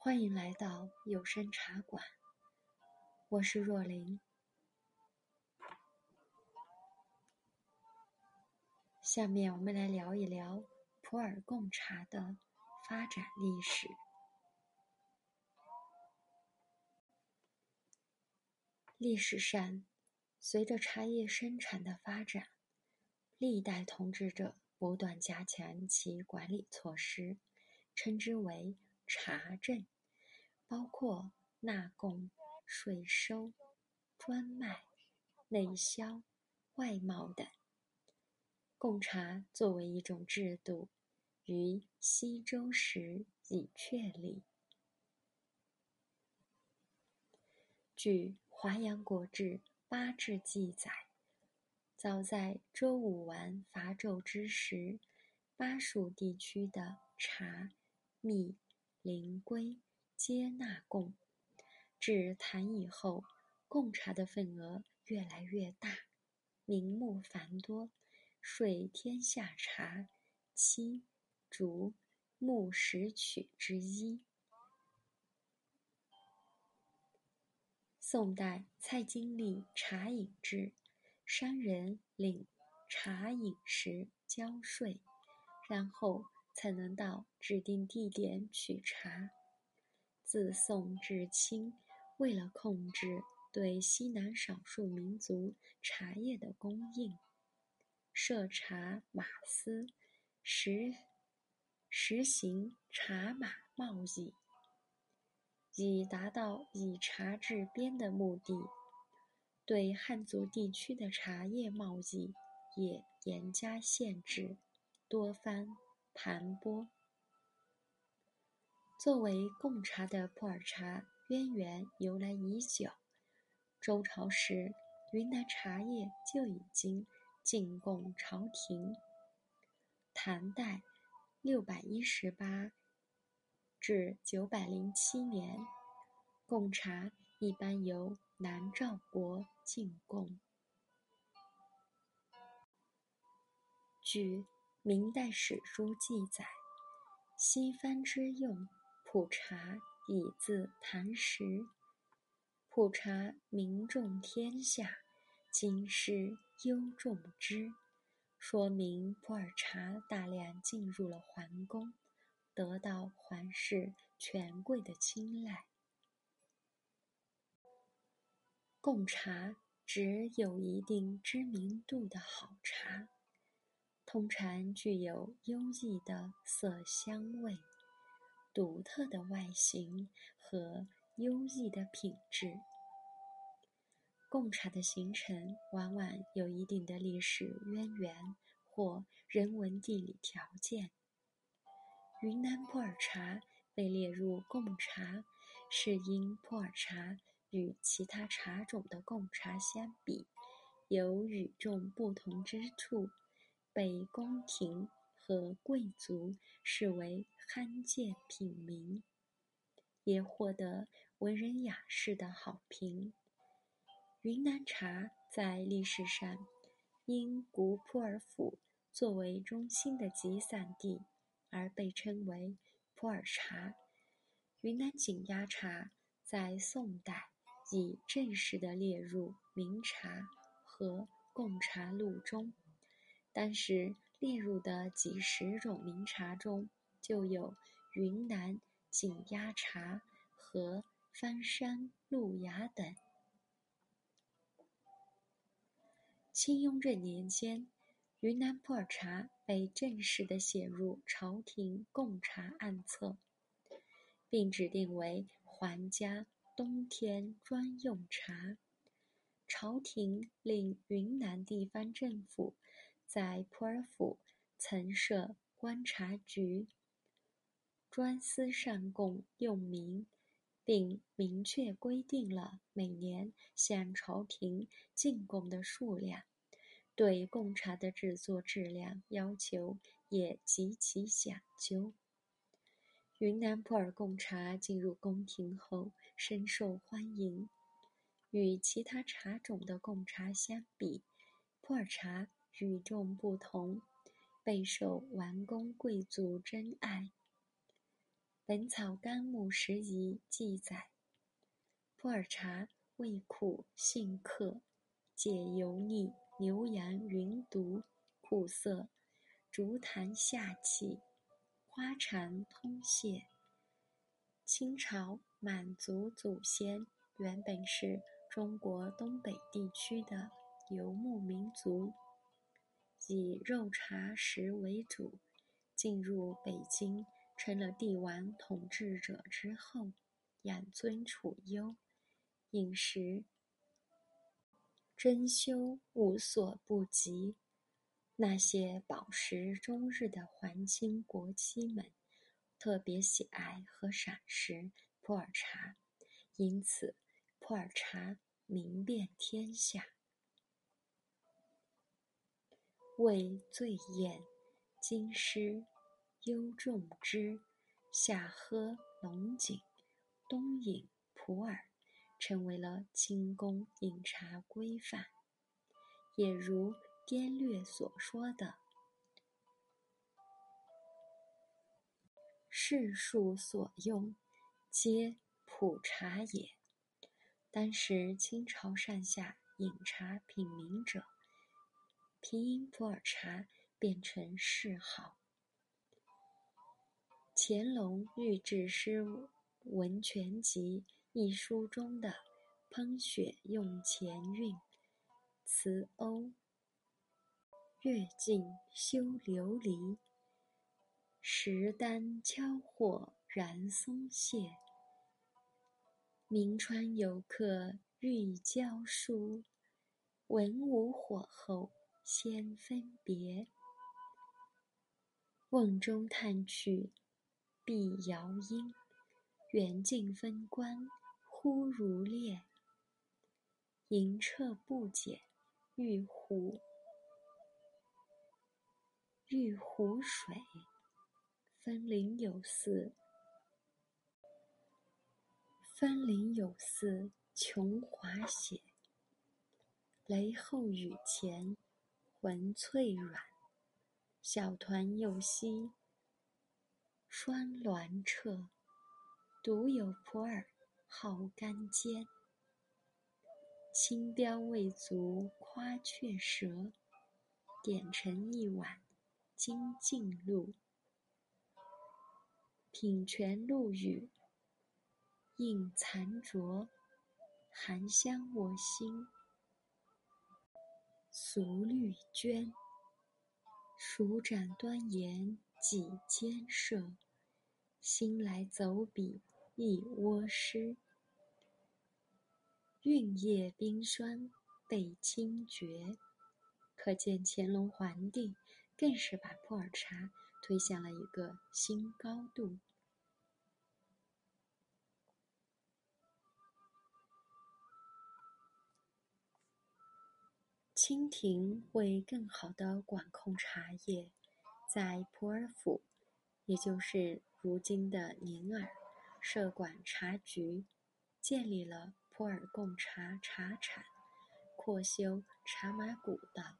欢迎来到有声茶馆，我是若琳。下面我们来聊一聊普洱贡茶的发展历史。历史上，随着茶叶生产的发展，历代统治者不断加强其管理措施，称之为茶政，包括纳贡、税收、专卖、内销、外贸等。贡茶作为一种制度，于西周时已确立。据《华阳国志·八志》记载，早在周武王伐纣之时，巴蜀地区的茶、蜜、灵龟皆纳贡。至唐以后，贡茶的份额越来越大，名目繁多。税天下茶，七、竹、木十曲之一。宋代蔡京立《茶饮志》，商人领茶饮时交税，然后才能到指定地点取茶。自宋至清，为了控制对西南少数民族茶叶的供应。设茶马司，实实行茶马贸易，以达到以茶治边的目的。对汉族地区的茶叶贸易也严加限制，多番盘剥。作为贡茶的普洱茶渊源由来已久，周朝时云南茶叶就已经。进贡朝廷。唐代六百一十八至九百零七年，贡茶一般由南诏国进贡。据明代史书记载，西方之用普茶以自唐时，普茶名重天下。今世优重之，说明普洱茶大量进入了皇宫，得到皇室权贵的青睐。贡茶指有一定知名度的好茶，通常具有优异的色香味、独特的外形和优异的品质。贡茶的形成往往有一定的历史渊源或人文地理条件。云南普洱茶被列入贡茶，是因普洱茶与其他茶种的贡茶相比，有与众不同之处，被宫廷和贵族视为罕见品茗，也获得文人雅士的好评。云南茶在历史上因古普洱府作为中心的集散地而被称为普洱茶。云南紧压茶在宋代已正式的列入名茶和贡茶录中，当时列入的几十种名茶中就有云南紧压茶和翻山路雅等。清雍正年间，云南普洱茶被正式的写入朝廷贡茶案册，并指定为皇家冬天专用茶。朝廷令云南地方政府在普洱府曾设观察局，专司上贡用民。并明确规定了每年向朝廷进贡的数量，对贡茶的制作质量要求也极其讲究。云南普洱贡茶进入宫廷后深受欢迎，与其他茶种的贡茶相比，普洱茶与众不同，备受王公贵族珍爱。本草纲目拾遗》记载，普洱茶味苦性克，解油腻、牛羊云毒，苦涩，竹痰下气，花肠通泄。清朝满族祖先原本是中国东北地区的游牧民族，以肉茶食为主。进入北京，成了帝王统治者之后，养尊处优，饮食珍馐无所不及。那些饱食终日的皇亲国戚们，特别喜爱喝赏识普洱茶，因此普洱茶名遍天下。为最艳，金湿，幽重之，夏喝龙井，冬饮普洱，成为了清宫饮茶规范。也如。滇略所说的世数所用，皆普茶也。当时清朝上下饮茶品茗者，品饮普洱茶变成嗜好。乾隆御制诗文全集一书中的喷雪用前韵，词欧。月尽修琉璃，石丹敲火燃松屑。明川游客欲教书，文武火候先分别。瓮中叹取碧瑶音，远近分关忽如裂。银彻不解玉壶。玉壶水，分林有似。分林有似，琼华写。雷后雨前，魂脆软。小团又兮，双鸾彻。独有普洱好干坚。清标未足夸雀舌，点成一碗。精进录，品泉露雨，映残灼，含香我心。俗绿鹃，蜀展端严几间舍，新来走笔一窝诗。韵叶冰霜被清绝，可见乾隆皇帝。更是把普洱茶推向了一个新高度。清廷为更好的管控茶叶，在普洱府，也就是如今的宁洱，设管茶局，建立了普洱贡茶茶产，扩修茶马古道，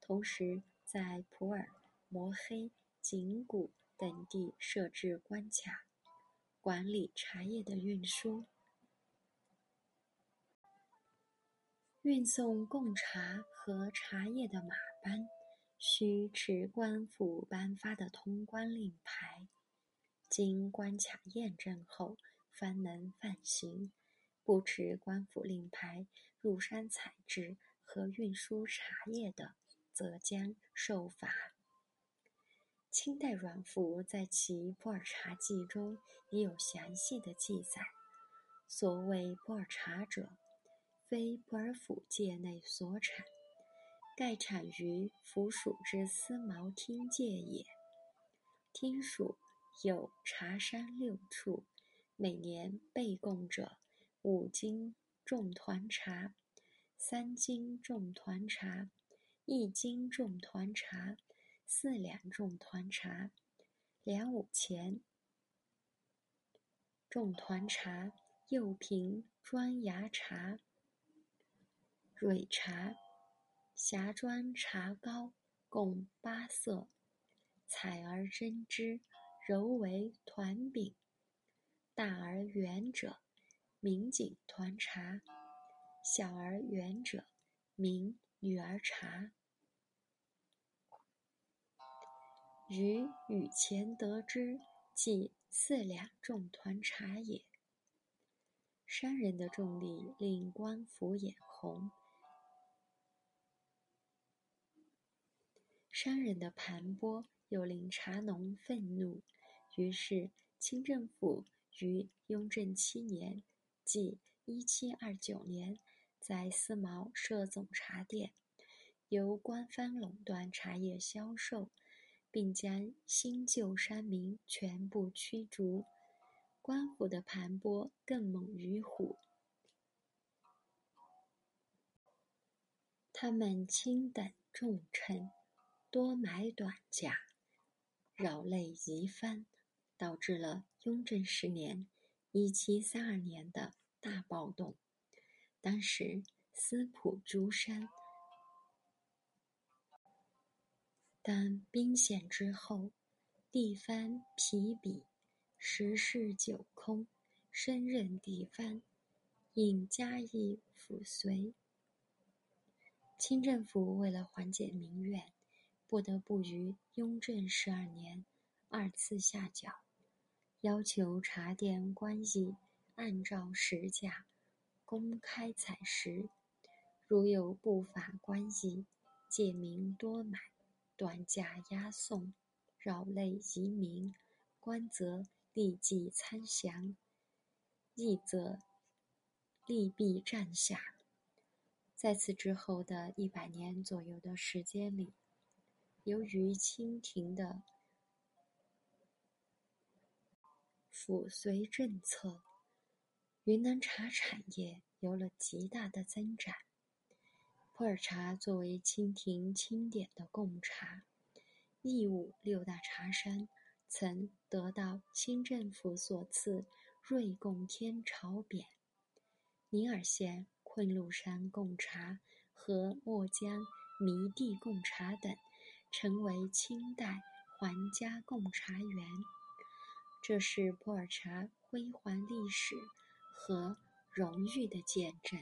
同时。在普洱、摩黑、景谷等地设置关卡，管理茶叶的运输。运送贡茶和茶叶的马班，需持官府颁发的通关令牌，经关卡验证后方能放行。不持官府令牌入山采制和运输茶叶的。则将受罚。清代阮福在其《普洱茶记》中已有详细的记载。所谓普洱茶者，非普洱府界内所产，盖产于府属之思茅厅界也。厅属有茶山六处，每年备供者五斤重团茶，三斤重团茶。一斤重团茶，四两重团茶，两五钱重团茶，釉瓶砖芽茶，蕊茶，匣砖茶膏，共八色，采而针之，揉为团饼，大而圆者，名锦团茶；小而圆者，名女儿茶。余与前得之，即四两重团茶也。商人的重利令官府眼红，商人的盘剥又令茶农愤怒，于是清政府。于雍正七年，即一七二九年，在思茅设总茶店，由官方垄断茶叶销售，并将新旧山民全部驱逐。官府的盘剥更猛于虎，他们轻等重称，多买短假，扰累遗藩。导致了雍正十年（一七三二年）的大暴动。当时司仆朱山，但兵陷之后，地方疲弊，时事久空，升任地方，应加以抚绥。清政府为了缓解民怨，不得不于雍正十二年二次下缴。要求茶店官役按照实价公开采石，如有不法官役，借名多买，短价押送，扰累移民，官则立即参详，役则利弊帐下。在此之后的一百年左右的时间里，由于清廷的。抚绥政策，云南茶产业有了极大的增长。普洱茶作为清廷钦点的贡茶，义乌六大茶山曾得到清政府所赐瑞贡天朝匾。宁洱县昆禄山贡茶和墨江弥地贡茶等，成为清代皇家贡茶园。这是普洱茶辉煌历史和荣誉的见证。